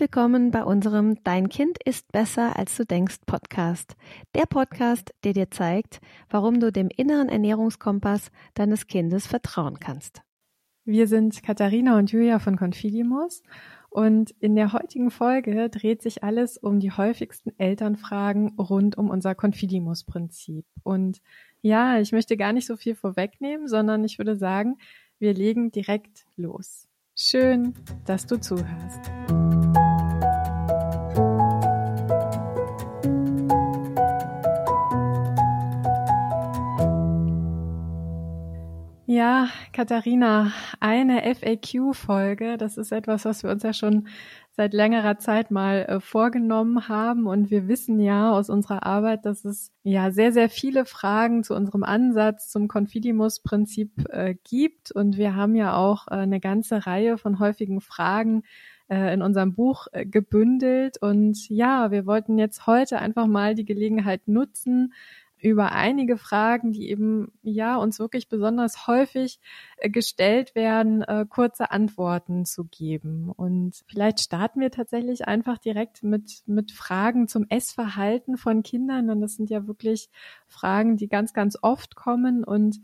Willkommen bei unserem Dein Kind ist besser als du denkst Podcast. Der Podcast, der dir zeigt, warum du dem inneren Ernährungskompass deines Kindes vertrauen kannst. Wir sind Katharina und Julia von Confidimus und in der heutigen Folge dreht sich alles um die häufigsten Elternfragen rund um unser Confidimus-Prinzip. Und ja, ich möchte gar nicht so viel vorwegnehmen, sondern ich würde sagen, wir legen direkt los. Schön, dass du zuhörst. Ja, Katharina, eine FAQ-Folge, das ist etwas, was wir uns ja schon seit längerer Zeit mal äh, vorgenommen haben. Und wir wissen ja aus unserer Arbeit, dass es ja sehr, sehr viele Fragen zu unserem Ansatz zum Confidimus-Prinzip äh, gibt. Und wir haben ja auch äh, eine ganze Reihe von häufigen Fragen äh, in unserem Buch äh, gebündelt. Und ja, wir wollten jetzt heute einfach mal die Gelegenheit nutzen, über einige Fragen, die eben ja uns wirklich besonders häufig äh, gestellt werden, äh, kurze Antworten zu geben. Und vielleicht starten wir tatsächlich einfach direkt mit mit Fragen zum Essverhalten von Kindern. Und das sind ja wirklich Fragen, die ganz ganz oft kommen und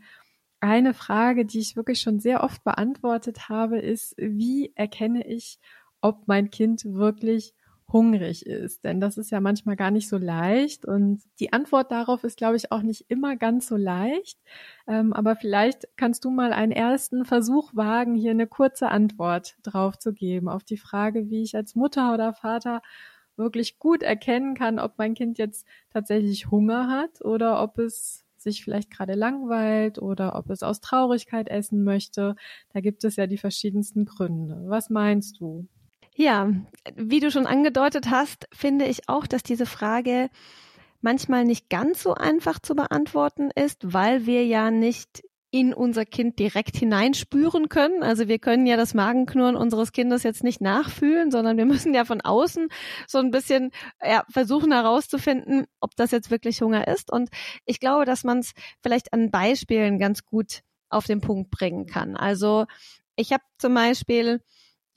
eine Frage, die ich wirklich schon sehr oft beantwortet habe, ist, wie erkenne ich, ob mein Kind wirklich hungrig ist. Denn das ist ja manchmal gar nicht so leicht. Und die Antwort darauf ist, glaube ich, auch nicht immer ganz so leicht. Ähm, aber vielleicht kannst du mal einen ersten Versuch wagen, hier eine kurze Antwort drauf zu geben auf die Frage, wie ich als Mutter oder Vater wirklich gut erkennen kann, ob mein Kind jetzt tatsächlich Hunger hat oder ob es sich vielleicht gerade langweilt oder ob es aus Traurigkeit essen möchte. Da gibt es ja die verschiedensten Gründe. Was meinst du? Ja, wie du schon angedeutet hast, finde ich auch, dass diese Frage manchmal nicht ganz so einfach zu beantworten ist, weil wir ja nicht in unser Kind direkt hineinspüren können. Also wir können ja das Magenknurren unseres Kindes jetzt nicht nachfühlen, sondern wir müssen ja von außen so ein bisschen ja, versuchen herauszufinden, ob das jetzt wirklich Hunger ist. Und ich glaube, dass man es vielleicht an Beispielen ganz gut auf den Punkt bringen kann. Also ich habe zum Beispiel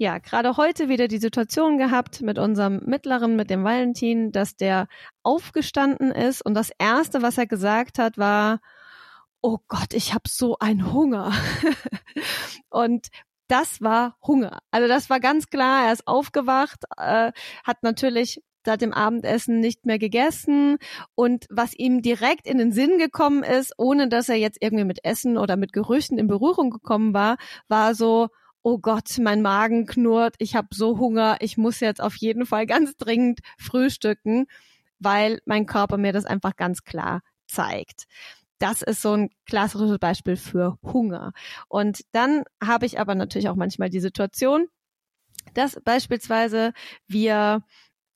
ja, gerade heute wieder die Situation gehabt mit unserem Mittleren, mit dem Valentin, dass der aufgestanden ist und das erste, was er gesagt hat, war, oh Gott, ich habe so einen Hunger. und das war Hunger. Also das war ganz klar, er ist aufgewacht, äh, hat natürlich seit dem Abendessen nicht mehr gegessen und was ihm direkt in den Sinn gekommen ist, ohne dass er jetzt irgendwie mit Essen oder mit Gerüchen in Berührung gekommen war, war so, oh Gott, mein Magen knurrt, ich habe so Hunger, ich muss jetzt auf jeden Fall ganz dringend frühstücken, weil mein Körper mir das einfach ganz klar zeigt. Das ist so ein klassisches Beispiel für Hunger. Und dann habe ich aber natürlich auch manchmal die Situation, dass beispielsweise wir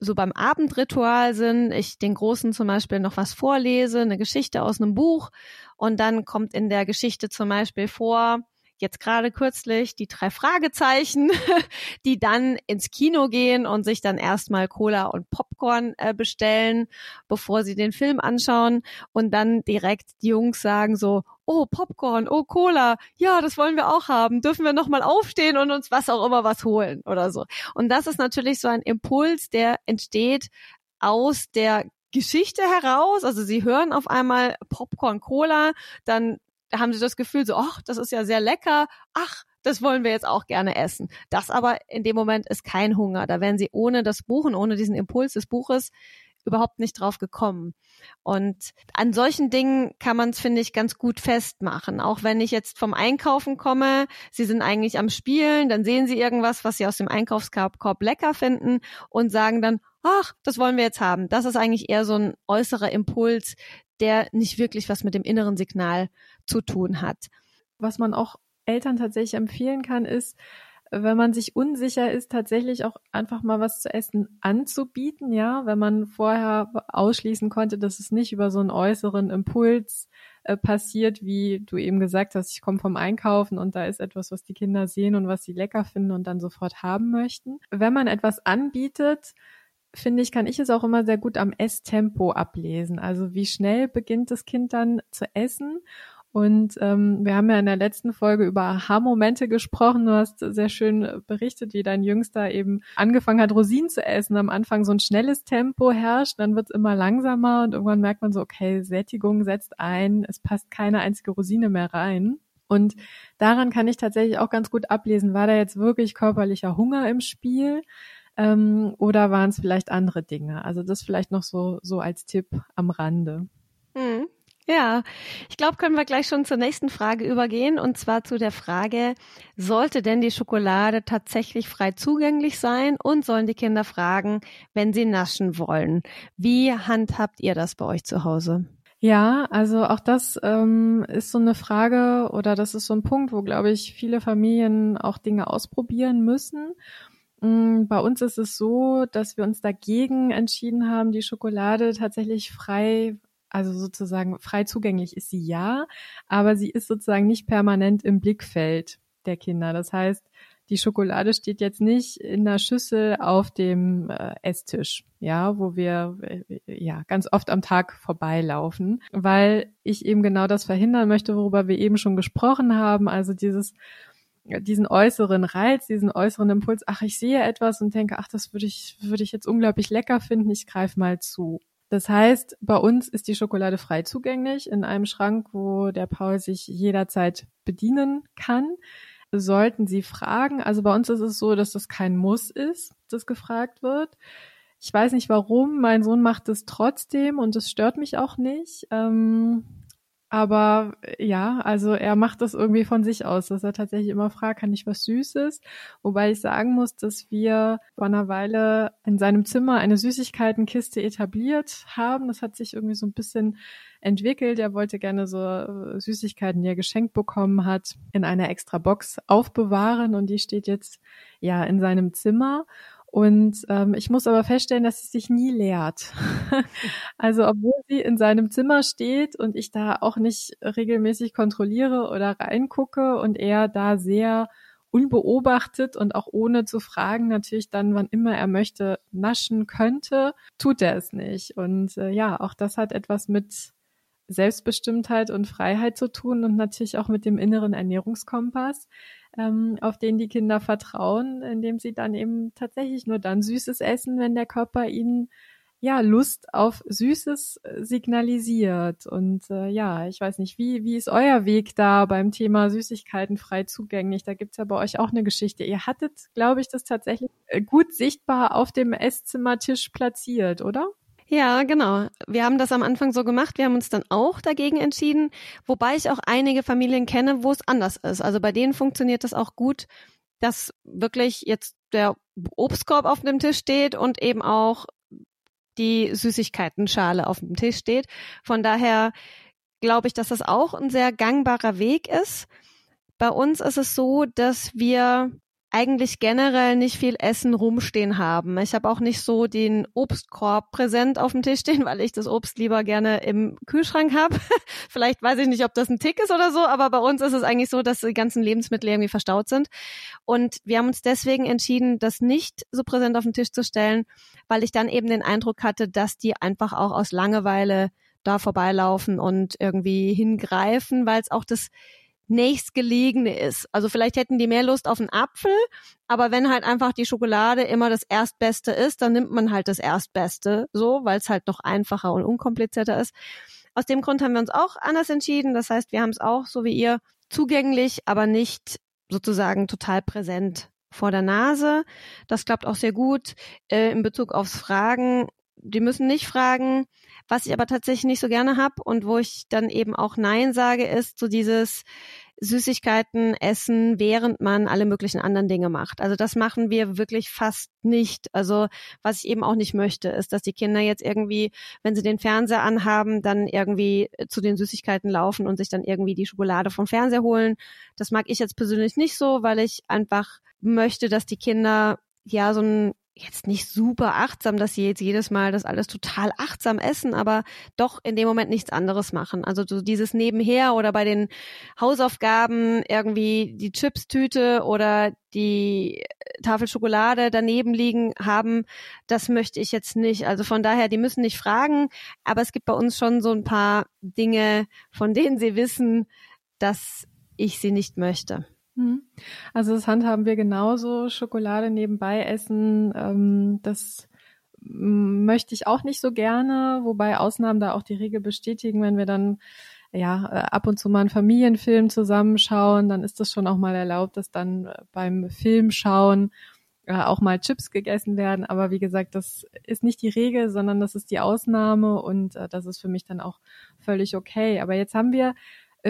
so beim Abendritual sind, ich den Großen zum Beispiel noch was vorlese, eine Geschichte aus einem Buch und dann kommt in der Geschichte zum Beispiel vor, jetzt gerade kürzlich die drei Fragezeichen, die dann ins Kino gehen und sich dann erstmal Cola und Popcorn äh, bestellen, bevor sie den Film anschauen und dann direkt die Jungs sagen so, oh Popcorn, oh Cola, ja, das wollen wir auch haben, dürfen wir nochmal aufstehen und uns was auch immer was holen oder so. Und das ist natürlich so ein Impuls, der entsteht aus der Geschichte heraus. Also sie hören auf einmal Popcorn Cola, dann da haben sie das Gefühl so, ach, das ist ja sehr lecker, ach, das wollen wir jetzt auch gerne essen. Das aber in dem Moment ist kein Hunger. Da wären sie ohne das Buchen, ohne diesen Impuls des Buches überhaupt nicht drauf gekommen. Und an solchen Dingen kann man es, finde ich, ganz gut festmachen. Auch wenn ich jetzt vom Einkaufen komme, sie sind eigentlich am Spielen, dann sehen sie irgendwas, was sie aus dem Einkaufskorb lecker finden und sagen dann, ach, das wollen wir jetzt haben. Das ist eigentlich eher so ein äußerer Impuls, der nicht wirklich was mit dem inneren Signal zu tun hat. Was man auch Eltern tatsächlich empfehlen kann, ist, wenn man sich unsicher ist, tatsächlich auch einfach mal was zu essen anzubieten, ja, wenn man vorher ausschließen konnte, dass es nicht über so einen äußeren Impuls äh, passiert, wie du eben gesagt hast, ich komme vom Einkaufen und da ist etwas, was die Kinder sehen und was sie lecker finden und dann sofort haben möchten. Wenn man etwas anbietet, finde ich, kann ich es auch immer sehr gut am Esstempo ablesen. Also wie schnell beginnt das Kind dann zu essen Und ähm, wir haben ja in der letzten Folge über Aha-Momente gesprochen. Du hast sehr schön berichtet, wie dein Jüngster eben angefangen hat, Rosinen zu essen. Am Anfang so ein schnelles Tempo herrscht, dann wird es immer langsamer und irgendwann merkt man so, okay, Sättigung setzt ein, es passt keine einzige Rosine mehr rein. Und daran kann ich tatsächlich auch ganz gut ablesen, war da jetzt wirklich körperlicher Hunger im Spiel ähm, oder waren es vielleicht andere Dinge? Also das vielleicht noch so, so als Tipp am Rande. Hm. Ja, ich glaube, können wir gleich schon zur nächsten Frage übergehen und zwar zu der Frage, sollte denn die Schokolade tatsächlich frei zugänglich sein und sollen die Kinder fragen, wenn sie naschen wollen? Wie handhabt ihr das bei euch zu Hause? Ja, also auch das ähm, ist so eine Frage oder das ist so ein Punkt, wo, glaube ich, viele Familien auch Dinge ausprobieren müssen. Mm, bei uns ist es so, dass wir uns dagegen entschieden haben, die Schokolade tatsächlich frei also sozusagen frei zugänglich ist sie ja, aber sie ist sozusagen nicht permanent im Blickfeld der Kinder. Das heißt, die Schokolade steht jetzt nicht in der Schüssel auf dem äh, Esstisch, ja, wo wir äh, ja ganz oft am Tag vorbeilaufen, weil ich eben genau das verhindern möchte, worüber wir eben schon gesprochen haben, also dieses diesen äußeren Reiz, diesen äußeren Impuls, ach, ich sehe etwas und denke, ach, das würde ich, würde ich jetzt unglaublich lecker finden, ich greife mal zu. Das heißt, bei uns ist die Schokolade frei zugänglich in einem Schrank, wo der Paul sich jederzeit bedienen kann. Sollten Sie fragen, also bei uns ist es so, dass das kein Muss ist, das gefragt wird. Ich weiß nicht warum, mein Sohn macht es trotzdem und es stört mich auch nicht. Ähm, aber äh, ja, also er macht das irgendwie von sich aus, dass er tatsächlich immer fragt, kann ich was Süßes? Wobei ich sagen muss, dass wir vor einer Weile in seinem Zimmer eine Süßigkeitenkiste etabliert haben. Das hat sich irgendwie so ein bisschen entwickelt. Er wollte gerne so äh, Süßigkeiten, die er geschenkt bekommen hat, in einer extra Box aufbewahren und die steht jetzt ja in seinem Zimmer. Und ähm, ich muss aber feststellen, dass sie sich nie leert. also obwohl sie in seinem Zimmer steht und ich da auch nicht regelmäßig kontrolliere oder reingucke und er da sehr unbeobachtet und auch ohne zu fragen natürlich dann, wann immer er möchte, naschen könnte, tut er es nicht. Und äh, ja, auch das hat etwas mit Selbstbestimmtheit und Freiheit zu tun und natürlich auch mit dem inneren Ernährungskompass ähm, auf den die Kinder vertrauen, indem sie dann eben tatsächlich nur dann Süßes essen, wenn der Körper ihnen ja Lust auf Süßes äh, signalisiert. Und äh, ja, ich weiß nicht, wie, wie ist euer Weg da beim Thema Süßigkeiten frei zugänglich? Da gibt's ja bei euch auch eine Geschichte. Ihr hattet, glaube ich, das tatsächlich äh, gut sichtbar auf dem Esszimmertisch platziert, oder? Ja, genau. Wir haben das am Anfang so gemacht. Wir haben uns dann auch dagegen entschieden, wobei ich auch einige Familien kenne, wo es anders ist. Also bei denen funktioniert das auch gut, dass wirklich jetzt der Obstkorb auf dem Tisch steht und eben auch die Süßigkeitenschale auf dem Tisch steht. Von daher glaube ich, dass das auch ein sehr gangbarer Weg ist. Bei uns ist es so, dass wir eigentlich generell nicht viel Essen rumstehen haben. Ich habe auch nicht so den Obstkorb präsent auf dem Tisch stehen, weil ich das Obst lieber gerne im Kühlschrank habe. Vielleicht weiß ich nicht, ob das ein Tick ist oder so, aber bei uns ist es eigentlich so, dass die ganzen Lebensmittel irgendwie verstaut sind. Und wir haben uns deswegen entschieden, das nicht so präsent auf den Tisch zu stellen, weil ich dann eben den Eindruck hatte, dass die einfach auch aus Langeweile da vorbeilaufen und irgendwie hingreifen, weil es auch das nächstgelegene ist. Also vielleicht hätten die mehr Lust auf einen Apfel, aber wenn halt einfach die Schokolade immer das Erstbeste ist, dann nimmt man halt das Erstbeste, so, weil es halt noch einfacher und unkomplizierter ist. Aus dem Grund haben wir uns auch anders entschieden. Das heißt, wir haben es auch, so wie ihr, zugänglich, aber nicht sozusagen total präsent vor der Nase. Das klappt auch sehr gut äh, in Bezug aufs Fragen. Die müssen nicht fragen. Was ich aber tatsächlich nicht so gerne habe und wo ich dann eben auch Nein sage, ist so dieses Süßigkeiten essen, während man alle möglichen anderen Dinge macht. Also das machen wir wirklich fast nicht. Also was ich eben auch nicht möchte, ist, dass die Kinder jetzt irgendwie, wenn sie den Fernseher anhaben, dann irgendwie zu den Süßigkeiten laufen und sich dann irgendwie die Schokolade vom Fernseher holen. Das mag ich jetzt persönlich nicht so, weil ich einfach möchte, dass die Kinder ja so ein jetzt nicht super achtsam, dass sie jetzt jedes Mal das alles total achtsam essen, aber doch in dem Moment nichts anderes machen. Also so dieses Nebenher oder bei den Hausaufgaben irgendwie die Chipstüte oder die Tafel Schokolade daneben liegen haben, das möchte ich jetzt nicht. Also von daher, die müssen nicht fragen, aber es gibt bei uns schon so ein paar Dinge, von denen sie wissen, dass ich sie nicht möchte. Mhm. Also das handhaben wir genauso. Schokolade nebenbei essen, ähm, das möchte ich auch nicht so gerne, wobei Ausnahmen da auch die Regel bestätigen, wenn wir dann ja äh, ab und zu mal einen Familienfilm zusammenschauen, dann ist das schon auch mal erlaubt, dass dann äh, beim Filmschauen äh, auch mal Chips gegessen werden. Aber wie gesagt, das ist nicht die Regel, sondern das ist die Ausnahme und äh, das ist für mich dann auch völlig okay. Aber jetzt haben wir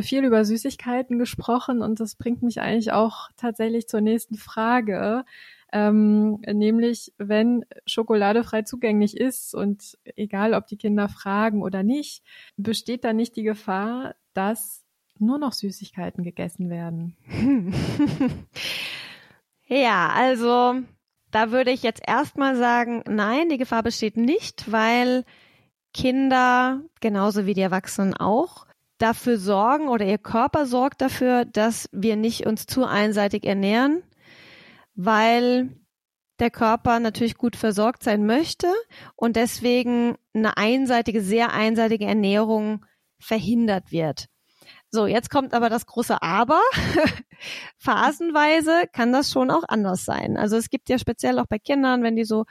viel über Süßigkeiten gesprochen und das bringt mich eigentlich auch tatsächlich zur nächsten Frage. Ähm, nämlich, wenn Schokolade frei zugänglich ist und egal, ob die Kinder fragen oder nicht, besteht da nicht die Gefahr, dass nur noch Süßigkeiten gegessen werden? ja, also da würde ich jetzt erstmal sagen, nein, die Gefahr besteht nicht, weil Kinder, genauso wie die Erwachsenen auch, dafür sorgen oder ihr Körper sorgt dafür, dass wir nicht uns zu einseitig ernähren, weil der Körper natürlich gut versorgt sein möchte und deswegen eine einseitige, sehr einseitige Ernährung verhindert wird. So, jetzt kommt aber das große Aber. Phasenweise kann das schon auch anders sein. Also es gibt ja speziell auch bei Kindern, wenn die so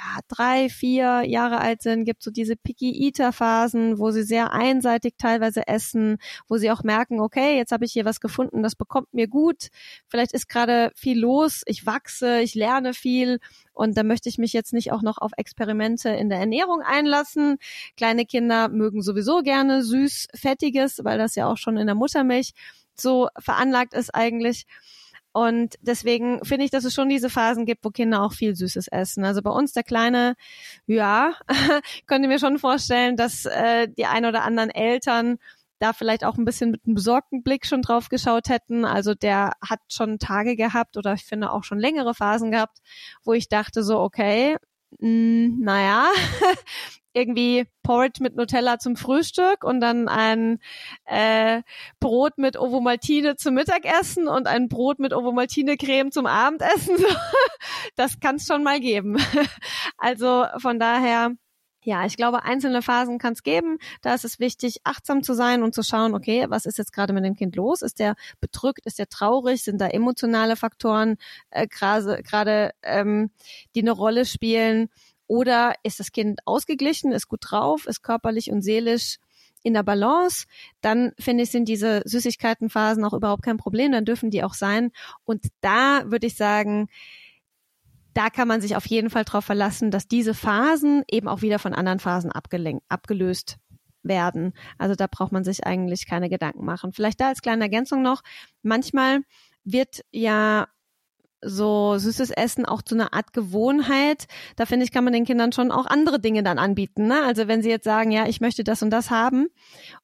ja, drei, vier Jahre alt sind, gibt so diese Picky-Eater-Phasen, wo sie sehr einseitig teilweise essen, wo sie auch merken, okay, jetzt habe ich hier was gefunden, das bekommt mir gut. Vielleicht ist gerade viel los, ich wachse, ich lerne viel und da möchte ich mich jetzt nicht auch noch auf Experimente in der Ernährung einlassen. Kleine Kinder mögen sowieso gerne süß, fettiges, weil das ja auch schon in der Muttermilch so veranlagt ist eigentlich. Und deswegen finde ich, dass es schon diese Phasen gibt, wo Kinder auch viel Süßes essen. Also bei uns der Kleine, ja, könnte mir schon vorstellen, dass äh, die ein oder anderen Eltern da vielleicht auch ein bisschen mit einem besorgten Blick schon drauf geschaut hätten. Also der hat schon Tage gehabt oder ich finde auch schon längere Phasen gehabt, wo ich dachte so, okay, mh, hm, naja, irgendwie Porridge mit Nutella zum Frühstück und dann ein äh, Brot mit Ovomaltine zum Mittagessen und ein Brot mit Ovomaltine-Creme zum Abendessen. das kann es schon mal geben. also von daher ja, ich glaube, einzelne Phasen kann es geben. Da ist es wichtig, achtsam zu sein und zu schauen, okay, was ist jetzt gerade mit dem Kind los? Ist der bedrückt? Ist der traurig? Sind da emotionale Faktoren äh, gerade, ähm, die eine Rolle spielen? Oder ist das Kind ausgeglichen, ist gut drauf, ist körperlich und seelisch in der Balance, dann finde ich, sind diese Süßigkeitenphasen auch überhaupt kein Problem, dann dürfen die auch sein. Und da würde ich sagen, da kann man sich auf jeden Fall darauf verlassen, dass diese Phasen eben auch wieder von anderen Phasen abgelöst werden. Also da braucht man sich eigentlich keine Gedanken machen. Vielleicht da als kleine Ergänzung noch, manchmal wird ja so süßes Essen auch zu einer Art Gewohnheit. Da finde ich, kann man den Kindern schon auch andere Dinge dann anbieten. Ne? Also wenn sie jetzt sagen, ja, ich möchte das und das haben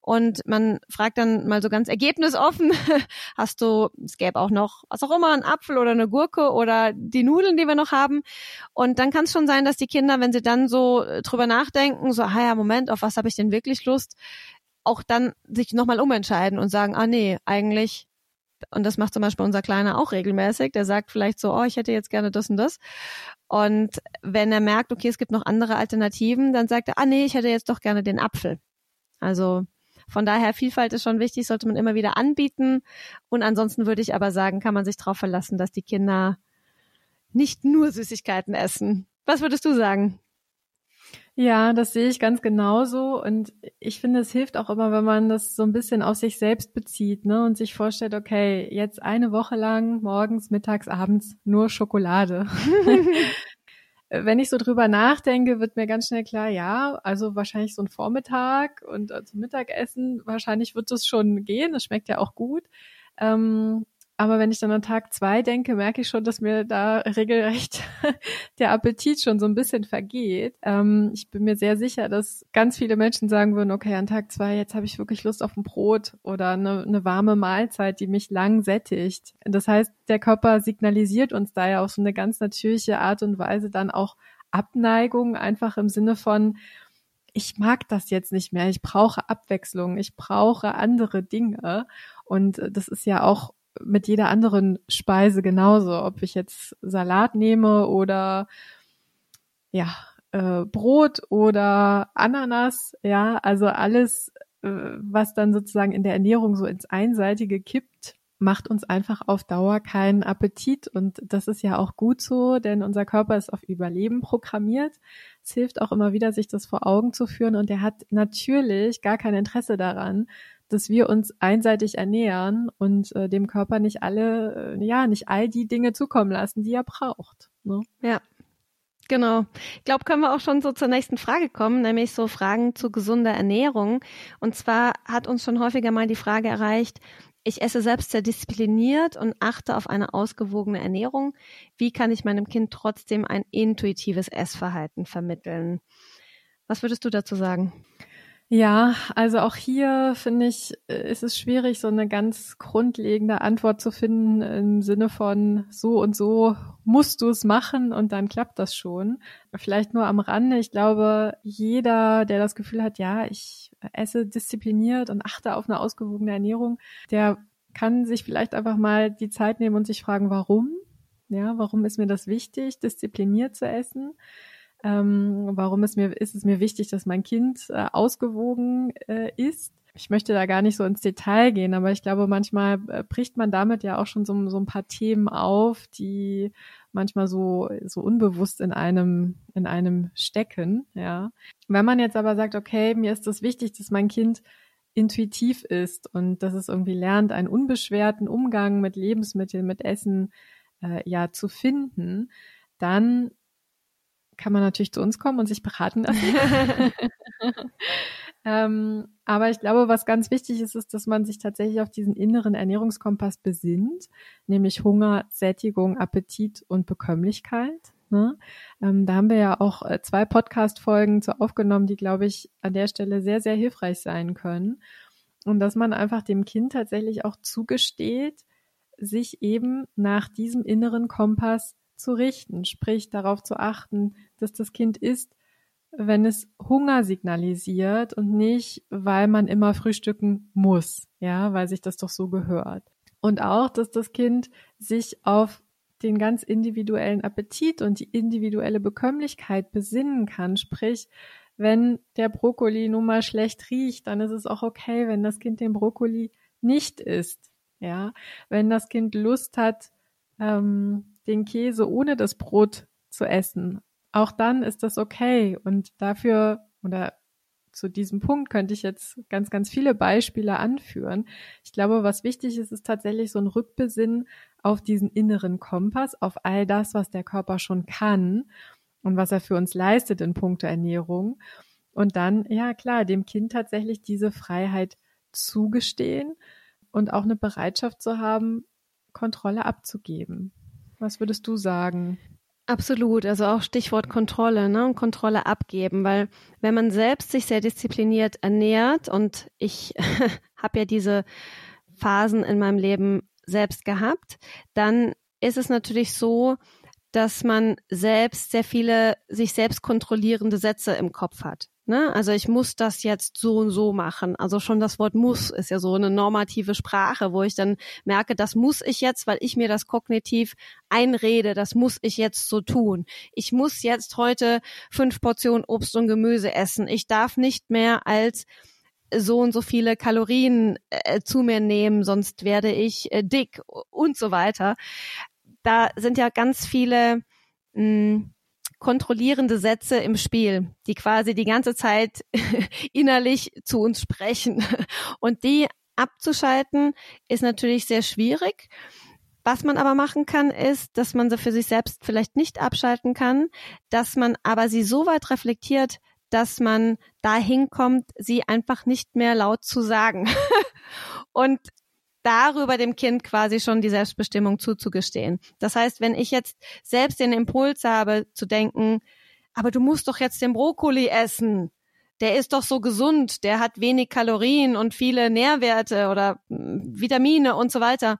und man fragt dann mal so ganz ergebnisoffen, hast du, es gäbe auch noch, was auch immer, einen Apfel oder eine Gurke oder die Nudeln, die wir noch haben. Und dann kann es schon sein, dass die Kinder, wenn sie dann so äh, drüber nachdenken, so, ah ja, Moment, auf was habe ich denn wirklich Lust, auch dann sich nochmal umentscheiden und sagen, ah nee, eigentlich und das macht zum Beispiel unser Kleiner auch regelmäßig. Der sagt vielleicht so, oh, ich hätte jetzt gerne das und das. Und wenn er merkt, okay, es gibt noch andere Alternativen, dann sagt er, ah nee, ich hätte jetzt doch gerne den Apfel. Also von daher, Vielfalt ist schon wichtig, sollte man immer wieder anbieten. Und ansonsten würde ich aber sagen, kann man sich darauf verlassen, dass die Kinder nicht nur Süßigkeiten essen. Was würdest du sagen? Ja, das sehe ich ganz genauso. Und ich finde, es hilft auch immer, wenn man das so ein bisschen auf sich selbst bezieht, ne? Und sich vorstellt, okay, jetzt eine Woche lang, morgens, mittags, abends nur Schokolade. wenn ich so drüber nachdenke, wird mir ganz schnell klar, ja, also wahrscheinlich so ein Vormittag und äh, zum Mittagessen, wahrscheinlich wird es schon gehen. Das schmeckt ja auch gut. Ähm, Aber wenn ich dann an Tag zwei denke, merke ich schon, dass mir da regelrecht der Appetit schon so ein bisschen vergeht. Ähm, ich bin mir sehr sicher, dass ganz viele Menschen sagen würden, okay, an Tag zwei, jetzt habe ich wirklich Lust auf ein Brot oder eine, eine warme Mahlzeit, die mich lang sättigt. Das heißt, der Körper signalisiert uns da ja auf so eine ganz natürliche Art und Weise dann auch Abneigung, einfach im Sinne von, ich mag das jetzt nicht mehr, ich brauche Abwechslung, ich brauche andere Dinge. Und das ist ja auch mit jeder anderen Speise genauso, ob ich jetzt Salat nehme oder ja, äh, Brot oder Ananas, ja, also alles, äh, was dann sozusagen in der Ernährung so ins Einseitige kippt, macht uns einfach auf Dauer keinen Appetit. Und das ist ja auch gut so, denn unser Körper ist auf Überleben programmiert. Es hilft auch immer wieder, sich das vor Augen zu führen. Und er hat natürlich gar kein Interesse daran, dass wir uns einseitig ernähren und äh, dem Körper nicht alle, äh, ja, nicht all die Dinge zukommen lassen, die er braucht. Ne? Ja. Genau. Ich glaube, können wir auch schon so zur nächsten Frage kommen, nämlich so Fragen zu gesunder Ernährung. Und zwar hat uns schon häufiger mal die Frage erreicht, ich esse selbst sehr diszipliniert und achte auf eine ausgewogene Ernährung. Wie kann ich meinem Kind trotzdem ein intuitives Essverhalten vermitteln? Was würdest du dazu sagen? Ja, also auch hier finde ich, äh, ist es schwierig, so eine ganz grundlegende Antwort zu finden im Sinne von so und so musst du es machen und dann klappt das schon. Vielleicht nur am Rande. Ich glaube, jeder, der das Gefühl hat, ja, ich esse diszipliniert und achte auf eine ausgewogene Ernährung, der kann sich vielleicht einfach mal die Zeit nehmen und sich fragen, warum? Ja, warum ist mir das wichtig, diszipliniert zu essen? Ähm, warum ist mir, ist es mir wichtig, dass mein Kind äh, ausgewogen äh, ist? Ich möchte da gar nicht so ins Detail gehen, aber ich glaube, manchmal äh, bricht man damit ja auch schon so, so ein paar Themen auf, die manchmal so, so unbewusst in einem, in einem stecken, ja. Wenn man jetzt aber sagt, okay, mir ist das wichtig, dass mein Kind intuitiv ist und dass es irgendwie lernt, einen unbeschwerten Umgang mit Lebensmitteln, mit Essen äh, ja zu finden, dann kann man natürlich zu uns kommen und sich beraten lassen. ähm, aber ich glaube, was ganz wichtig ist, ist, dass man sich tatsächlich auf diesen inneren Ernährungskompass besinnt, nämlich Hunger, Sättigung, Appetit und Bekömmlichkeit. Ne? Ähm, da haben wir ja auch äh, zwei Podcast-Folgen zu aufgenommen, die, glaube ich, an der Stelle sehr, sehr hilfreich sein können. Und dass man einfach dem Kind tatsächlich auch zugesteht, sich eben nach diesem inneren Kompass zu richten, sprich darauf zu achten, dass das Kind isst, wenn es Hunger signalisiert und nicht, weil man immer frühstücken muss, ja, weil sich das doch so gehört. Und auch, dass das Kind sich auf den ganz individuellen Appetit und die individuelle Bekömmlichkeit besinnen kann. Sprich, wenn der Brokkoli nun mal schlecht riecht, dann ist es auch okay, wenn das Kind den Brokkoli nicht isst. Ja, wenn das Kind Lust hat, ähm, den Käse ohne das Brot zu essen. Auch dann ist das okay. Und dafür oder zu diesem Punkt könnte ich jetzt ganz, ganz viele Beispiele anführen. Ich glaube, was wichtig ist, ist tatsächlich so ein Rückbesinnen auf diesen inneren Kompass, auf all das, was der Körper schon kann und was er für uns leistet in puncto Ernährung. Und dann, ja klar, dem Kind tatsächlich diese Freiheit zugestehen und auch eine Bereitschaft zu haben, Kontrolle abzugeben. Was würdest du sagen? Absolut, also auch Stichwort Kontrolle, ne? Kontrolle abgeben, weil wenn man selbst sich sehr diszipliniert ernährt und ich habe ja diese Phasen in meinem Leben selbst gehabt, dann ist es natürlich so, dass man selbst sehr viele sich selbst kontrollierende Sätze im Kopf hat. Ne? Also ich muss das jetzt so und so machen. Also schon das Wort muss ist ja so eine normative Sprache, wo ich dann merke, das muss ich jetzt, weil ich mir das kognitiv einrede, das muss ich jetzt so tun. Ich muss jetzt heute fünf Portionen Obst und Gemüse essen. Ich darf nicht mehr als so und so viele Kalorien äh, zu mir nehmen, sonst werde ich äh, dick und so weiter. Da sind ja ganz viele mh, hm, kontrollierende Sätze im Spiel, die quasi die ganze Zeit innerlich zu uns sprechen. Und die abzuschalten ist natürlich sehr schwierig. Was man aber machen kann, ist, dass man sie für sich selbst vielleicht nicht abschalten kann, dass man aber sie so weit reflektiert, dass man dahin kommt, sie einfach nicht mehr laut zu sagen. Und darüber dem Kind quasi schon die Selbstbestimmung zuzugestehen. Das heißt, wenn ich jetzt selbst den Impuls habe zu denken, aber du musst doch jetzt den Brokkoli essen, der ist doch so gesund, der hat wenig Kalorien und viele Nährwerte oder hm, Vitamine und so weiter,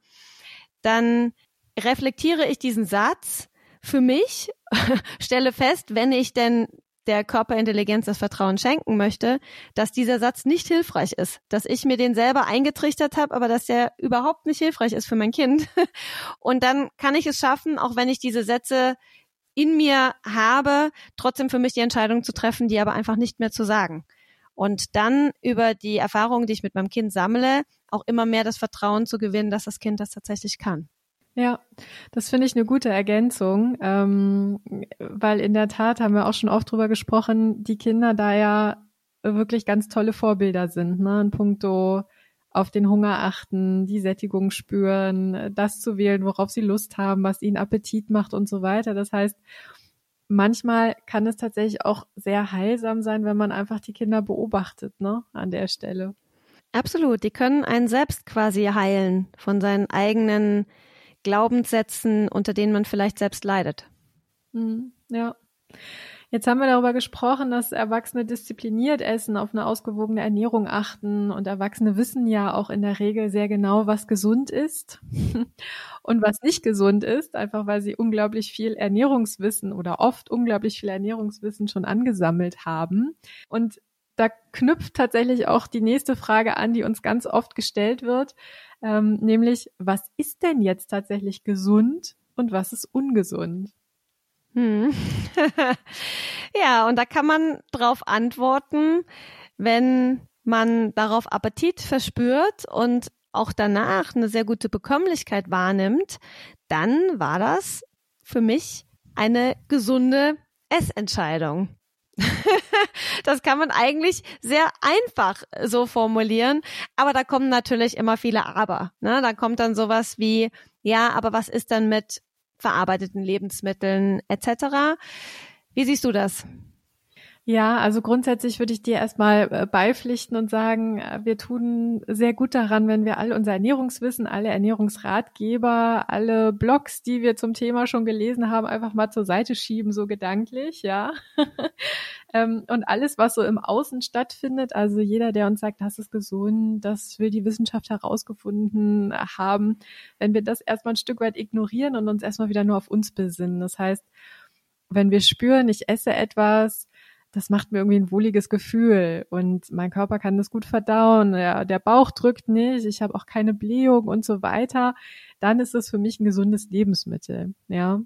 dann reflektiere ich diesen Satz für mich, stelle fest, wenn ich denn der Körperintelligenz das Vertrauen schenken möchte, dass dieser Satz nicht hilfreich ist, dass ich mir den selber eingetrichtert habe, aber dass der überhaupt nicht hilfreich ist für mein Kind. Und dann kann ich es schaffen, auch wenn ich diese Sätze in mir habe, trotzdem für mich die Entscheidung zu treffen, die aber einfach nicht mehr zu sagen. Und dann über die Erfahrungen, die ich mit meinem Kind sammle, auch immer mehr das Vertrauen zu gewinnen, dass das Kind das tatsächlich kann. Ja, das finde ich eine gute Ergänzung, ähm, weil in der Tat haben wir auch schon oft drüber gesprochen, die Kinder da ja wirklich ganz tolle Vorbilder sind, ne, in puncto auf den Hunger achten, die Sättigung spüren, das zu wählen, worauf sie Lust haben, was ihnen Appetit macht und so weiter. Das heißt, manchmal kann es tatsächlich auch sehr heilsam sein, wenn man einfach die Kinder beobachtet, ne, an der Stelle. Absolut, die können einen selbst quasi heilen von seinen eigenen Glaubenssätzen, unter denen man vielleicht selbst leidet. Hm, ja. Jetzt haben wir darüber gesprochen, dass Erwachsene diszipliniert essen, auf eine ausgewogene Ernährung achten und Erwachsene wissen ja auch in der Regel sehr genau, was gesund ist und was nicht gesund ist, einfach weil sie unglaublich viel Ernährungswissen oder oft unglaublich viel Ernährungswissen schon angesammelt haben. Und da knüpft tatsächlich auch die nächste Frage an, die uns ganz oft gestellt wird, ähm, nämlich was ist denn jetzt tatsächlich gesund und was ist ungesund? Hm. ja, und da kann man drauf antworten, wenn man darauf Appetit verspürt und auch danach eine sehr gute Bekömmlichkeit wahrnimmt, dann war das für mich eine gesunde Essentscheidung. das kann man eigentlich sehr einfach so formulieren, aber da kommen natürlich immer viele Aber. Ne? Da kommt dann sowas wie, ja, aber was ist dann mit verarbeiteten Lebensmitteln etc. Wie siehst du das? Ja, also grundsätzlich würde ich dir erstmal äh, beipflichten und sagen, äh, wir tun sehr gut daran, wenn wir all unser Ernährungswissen, alle Ernährungsratgeber, alle Blogs, die wir zum Thema schon gelesen haben, einfach mal zur Seite schieben, so gedanklich, ja. Ähm, und alles, was so im Außen stattfindet, also jeder, der uns sagt, das ist gesund, das will die Wissenschaft herausgefunden haben, wenn wir das erstmal ein Stück weit ignorieren und uns erstmal wieder nur auf uns besinnen. Das heißt, wenn wir spüren, ich esse etwas, das macht mir irgendwie ein wohliges Gefühl. Und mein Körper kann das gut verdauen, ja, der Bauch drückt nicht, ich habe auch keine Blähung und so weiter, dann ist es für mich ein gesundes Lebensmittel, ja.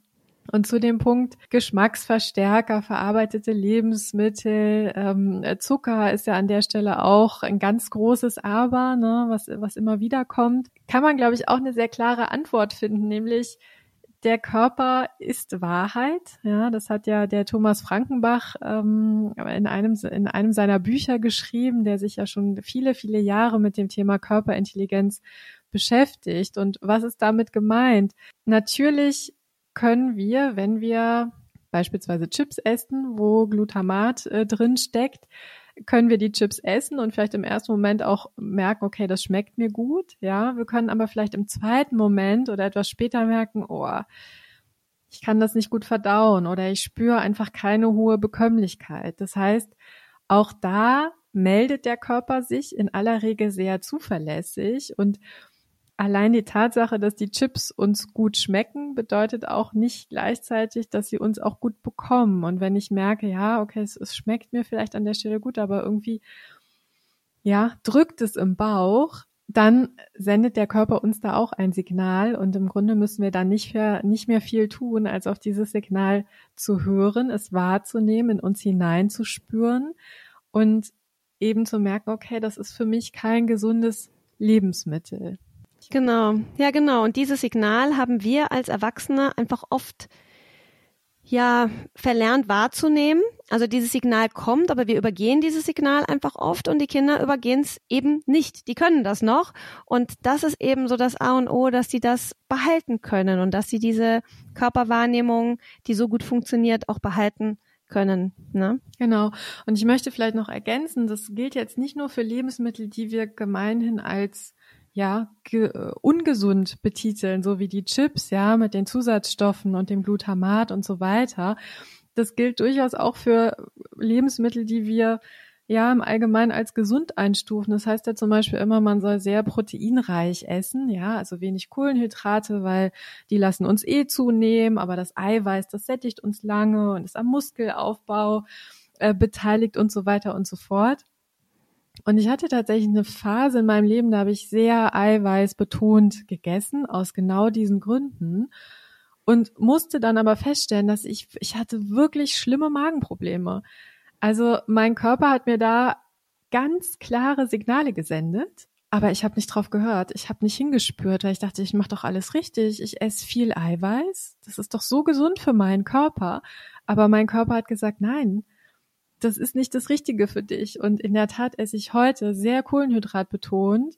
Und zu dem Punkt Geschmacksverstärker, verarbeitete Lebensmittel, ähm, Zucker ist ja an der Stelle auch ein ganz großes Aber, ne, was, was immer wieder kommt, kann man, glaube ich, auch eine sehr klare Antwort finden, nämlich der Körper ist Wahrheit. Ja, das hat ja der Thomas Frankenbach ähm, in einem in einem seiner Bücher geschrieben, der sich ja schon viele viele Jahre mit dem Thema Körperintelligenz beschäftigt. Und was ist damit gemeint? Natürlich können wir, wenn wir beispielsweise Chips essen, wo Glutamat äh, drin steckt, können wir die Chips essen und vielleicht im ersten Moment auch merken, okay, das schmeckt mir gut, ja. Wir können aber vielleicht im zweiten Moment oder etwas später merken, oh, ich kann das nicht gut verdauen oder ich spüre einfach keine hohe Bekömmlichkeit. Das heißt, auch da meldet der Körper sich in aller Regel sehr zuverlässig und allein die Tatsache, dass die Chips uns gut schmecken, bedeutet auch nicht gleichzeitig, dass sie uns auch gut bekommen. Und wenn ich merke, ja, okay, es, es schmeckt mir vielleicht an der Stelle gut, aber irgendwie, ja, drückt es im Bauch, dann sendet der Körper uns da auch ein Signal und im Grunde müssen wir dann nicht mehr, nicht mehr viel tun, als auf dieses Signal zu hören, es wahrzunehmen, in uns hineinzuspüren und eben zu merken, okay, das ist für mich kein gesundes Lebensmittel. Genau, ja genau. Und dieses Signal haben wir als Erwachsene einfach oft ja verlernt wahrzunehmen. Also dieses Signal kommt, aber wir übergehen dieses Signal einfach oft und die Kinder übergehen es eben nicht. Die können das noch und das ist eben so das A und O, dass sie das behalten können und dass sie diese Körperwahrnehmung, die so gut funktioniert, auch behalten können. Ne? Genau. Und ich möchte vielleicht noch ergänzen, das gilt jetzt nicht nur für Lebensmittel, die wir gemeinhin als ja, ungesund betiteln, so wie die Chips, ja, mit den Zusatzstoffen und dem Glutamat und so weiter. Das gilt durchaus auch für Lebensmittel, die wir ja im Allgemeinen als gesund einstufen. Das heißt ja zum Beispiel immer, man soll sehr proteinreich essen, ja, also wenig Kohlenhydrate, weil die lassen uns eh zunehmen, aber das Eiweiß, das sättigt uns lange und ist am Muskelaufbau äh, beteiligt und so weiter und so fort. Und ich hatte tatsächlich eine Phase in meinem Leben, da habe ich sehr Eiweiß betont gegessen, aus genau diesen Gründen. Und musste dann aber feststellen, dass ich, ich hatte wirklich schlimme Magenprobleme. Also mein Körper hat mir da ganz klare Signale gesendet, aber ich habe nicht drauf gehört. Ich habe nicht hingespürt, weil ich dachte, ich mache doch alles richtig. Ich esse viel Eiweiß. Das ist doch so gesund für meinen Körper. Aber mein Körper hat gesagt, nein, das ist nicht das Richtige für dich. Und in der Tat esse ich heute sehr Kohlenhydrat betont,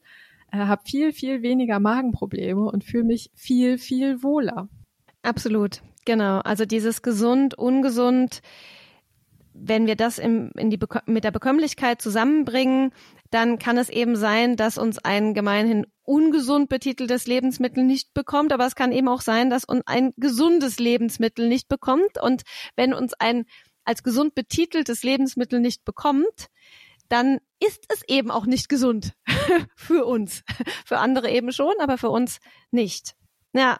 äh, habe viel, viel weniger Magenprobleme und fühle mich viel, viel wohler. Absolut, genau. Also dieses gesund, ungesund, wenn wir das im, in die, mit der Bekömmlichkeit zusammenbringen, dann kann es eben sein, dass uns ein gemeinhin ungesund betiteltes Lebensmittel nicht bekommt, aber es kann eben auch sein, dass uns ein gesundes Lebensmittel nicht bekommt. Und wenn uns ein als gesund betiteltes Lebensmittel nicht bekommt, dann ist es eben auch nicht gesund für uns. Für andere eben schon, aber für uns nicht. Ja,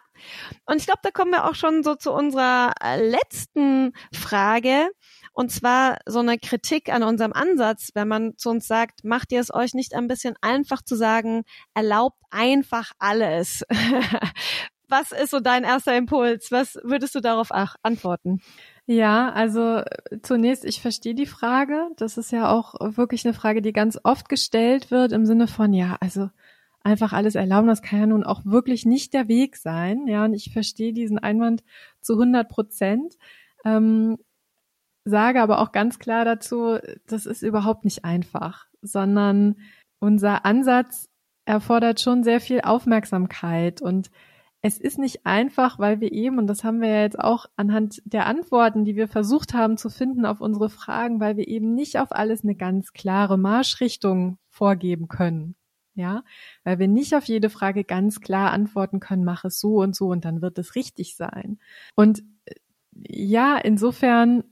und ich glaube, da kommen wir auch schon so zu unserer letzten Frage. Und zwar so eine Kritik an unserem Ansatz, wenn man zu uns sagt, macht ihr es euch nicht ein bisschen einfach zu sagen, erlaubt einfach alles. Was ist so dein erster Impuls? Was würdest du darauf antworten? Ja, also zunächst, ich verstehe die Frage. Das ist ja auch wirklich eine Frage, die ganz oft gestellt wird im Sinne von, ja, also einfach alles erlauben, das kann ja nun auch wirklich nicht der Weg sein. Ja, und ich verstehe diesen Einwand zu 100 Prozent. Ähm, sage aber auch ganz klar dazu, das ist überhaupt nicht einfach, sondern unser Ansatz erfordert schon sehr viel Aufmerksamkeit und es ist nicht einfach, weil wir eben, und das haben wir ja jetzt auch anhand der Antworten, die wir versucht haben zu finden auf unsere Fragen, weil wir eben nicht auf alles eine ganz klare Marschrichtung vorgeben können. Ja, weil wir nicht auf jede Frage ganz klar antworten können, mach es so und so und dann wird es richtig sein. Und äh, ja, insofern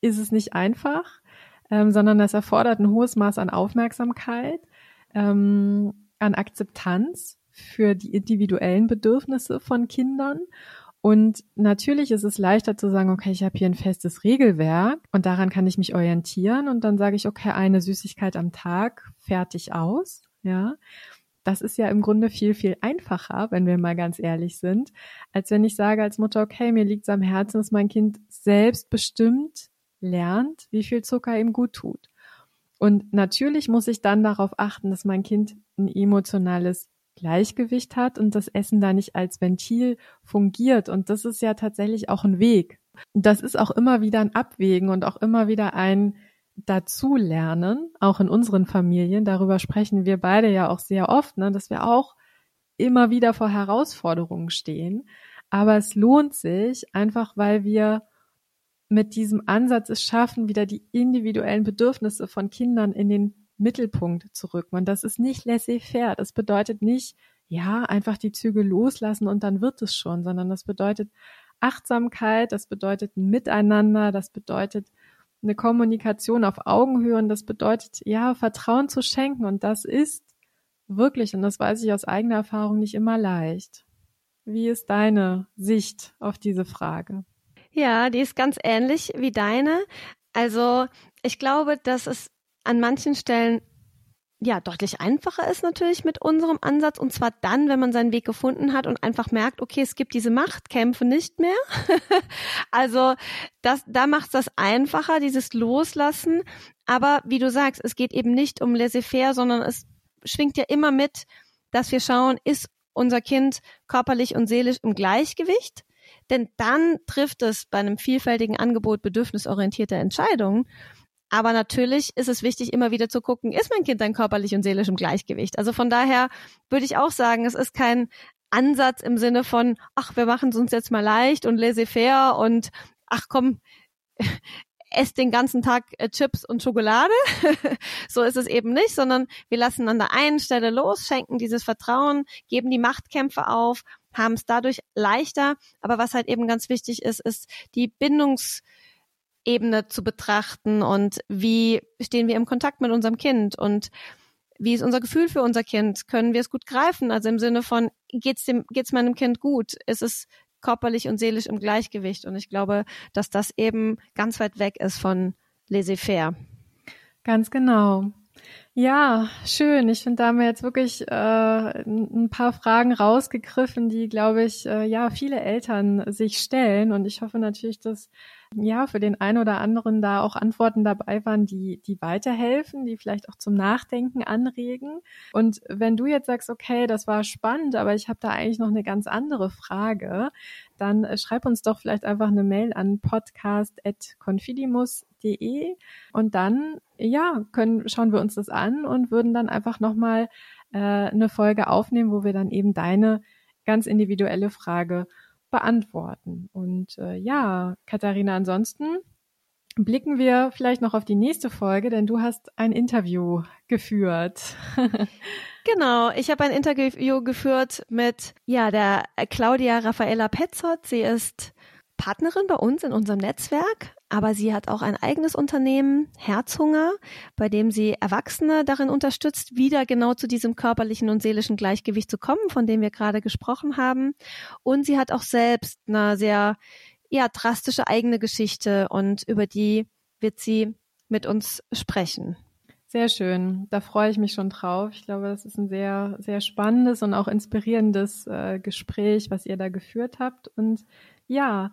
ist es nicht einfach, ähm, sondern es erfordert ein hohes Maß an Aufmerksamkeit, ähm, an Akzeptanz für die individuellen Bedürfnisse von Kindern. Und natürlich ist es leichter zu sagen, okay, ich habe hier ein festes Regelwerk und daran kann ich mich orientieren und dann sage ich, okay, eine Süßigkeit am Tag, fertig aus, ja. Das ist ja im Grunde viel, viel einfacher, wenn wir mal ganz ehrlich sind, als wenn ich sage als Mutter, okay, mir liegt es am Herzen, dass mein Kind selbstbestimmt lernt, wie viel Zucker ihm gut tut. Und natürlich muss ich dann darauf achten, dass mein Kind ein emotionales Gleichgewicht hat und das Essen da nicht als Ventil fungiert. Und das ist ja tatsächlich auch ein Weg. Das ist auch immer wieder ein Abwägen und auch immer wieder ein Dazulernen, auch in unseren Familien. Darüber sprechen wir beide ja auch sehr oft, ne, dass wir auch immer wieder vor Herausforderungen stehen. Aber es lohnt sich einfach, weil wir mit diesem Ansatz es schaffen, wieder die individuellen Bedürfnisse von Kindern in den Mittelpunkt zu rücken. Und das ist nicht laissez-faire. Das bedeutet nicht, ja, einfach die Züge loslassen und dann wird es schon, sondern das bedeutet Achtsamkeit, das bedeutet ein Miteinander, das bedeutet eine Kommunikation auf Augenhöhe und das bedeutet, ja, Vertrauen zu schenken. Und das ist wirklich, und das weiß ich aus eigener Erfahrung, nicht immer leicht. Wie ist deine Sicht auf diese Frage? Ja, die ist ganz ähnlich wie deine. Also ich glaube, dass es an manchen Stellen ja deutlich einfacher ist natürlich mit unserem Ansatz und zwar dann, wenn man seinen Weg gefunden hat und einfach merkt, okay, es gibt diese Machtkämpfe nicht mehr. also das, da macht es das einfacher, dieses Loslassen. Aber wie du sagst, es geht eben nicht um laissez-faire, sondern es schwingt ja immer mit, dass wir schauen, ist unser Kind körperlich und seelisch im Gleichgewicht? Denn dann trifft es bei einem vielfältigen Angebot bedürfnisorientierter Entscheidungen. Aber natürlich ist es wichtig, immer wieder zu gucken, ist mein Kind dann körperlich und seelisch im Gleichgewicht? Also von daher würde ich auch sagen, es ist kein Ansatz im Sinne von, ach, wir machen es uns jetzt mal leicht und laissez-faire und ach komm, esst den ganzen Tag äh, Chips und Schokolade. so ist es eben nicht, sondern wir lassen an der einen Stelle los, schenken dieses Vertrauen, geben die Machtkämpfe auf, haben es dadurch leichter. Aber was halt eben ganz wichtig ist, ist die Bindungsebene zu betrachten und wie stehen wir im Kontakt mit unserem Kind und wie ist unser Gefühl für unser Kind? Können wir es gut greifen? Also im Sinne von, geht's dem, geht's meinem Kind gut? Ist es körperlich und seelisch im Gleichgewicht? Und ich glaube, dass das eben ganz weit weg ist von laissez-faire. Ganz genau. Ja, schön. Ich finde, da haben wir jetzt wirklich äh, ein paar Fragen rausgegriffen, die, glaube ich, äh, ja, viele Eltern sich stellen. Und ich hoffe natürlich, dass ja für den einen oder anderen da auch Antworten dabei waren, die, die weiterhelfen, die vielleicht auch zum Nachdenken anregen. Und wenn du jetzt sagst, okay, das war spannend, aber ich habe da eigentlich noch eine ganz andere Frage, dann schreib uns doch vielleicht einfach eine Mail an podcast.confidimus.de und dann, ja, können, schauen wir uns das an und würden dann einfach nochmal äh, eine Folge aufnehmen, wo wir dann eben deine ganz individuelle Frage beantworten. Und äh, ja, Katharina, ansonsten blicken wir vielleicht noch auf die nächste Folge, denn du hast ein Interview geführt. genau, ich habe ein Interview geführt mit ja der Claudia Raffaella Petzold. Sie ist Partnerin bei uns in unserem Netzwerk, aber sie hat auch ein eigenes Unternehmen, Herzhunger, bei dem sie Erwachsene darin unterstützt, wieder genau zu diesem körperlichen und seelischen Gleichgewicht zu kommen, von dem wir gerade gesprochen haben. Und sie hat auch selbst eine sehr ja, drastische eigene Geschichte und über die wird sie mit uns sprechen. Sehr schön. Da freue ich mich schon drauf. Ich glaube, das ist ein sehr, sehr spannendes und auch inspirierendes äh, Gespräch, was ihr da geführt habt. Und ja,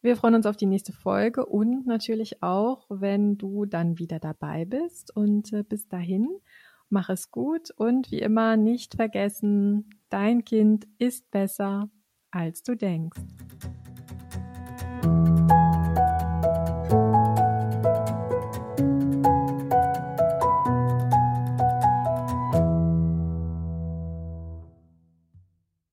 wir freuen uns auf die nächste Folge und natürlich auch, wenn du dann wieder dabei bist. Und äh, bis dahin, mach es gut und wie immer nicht vergessen, dein Kind ist besser, als du denkst.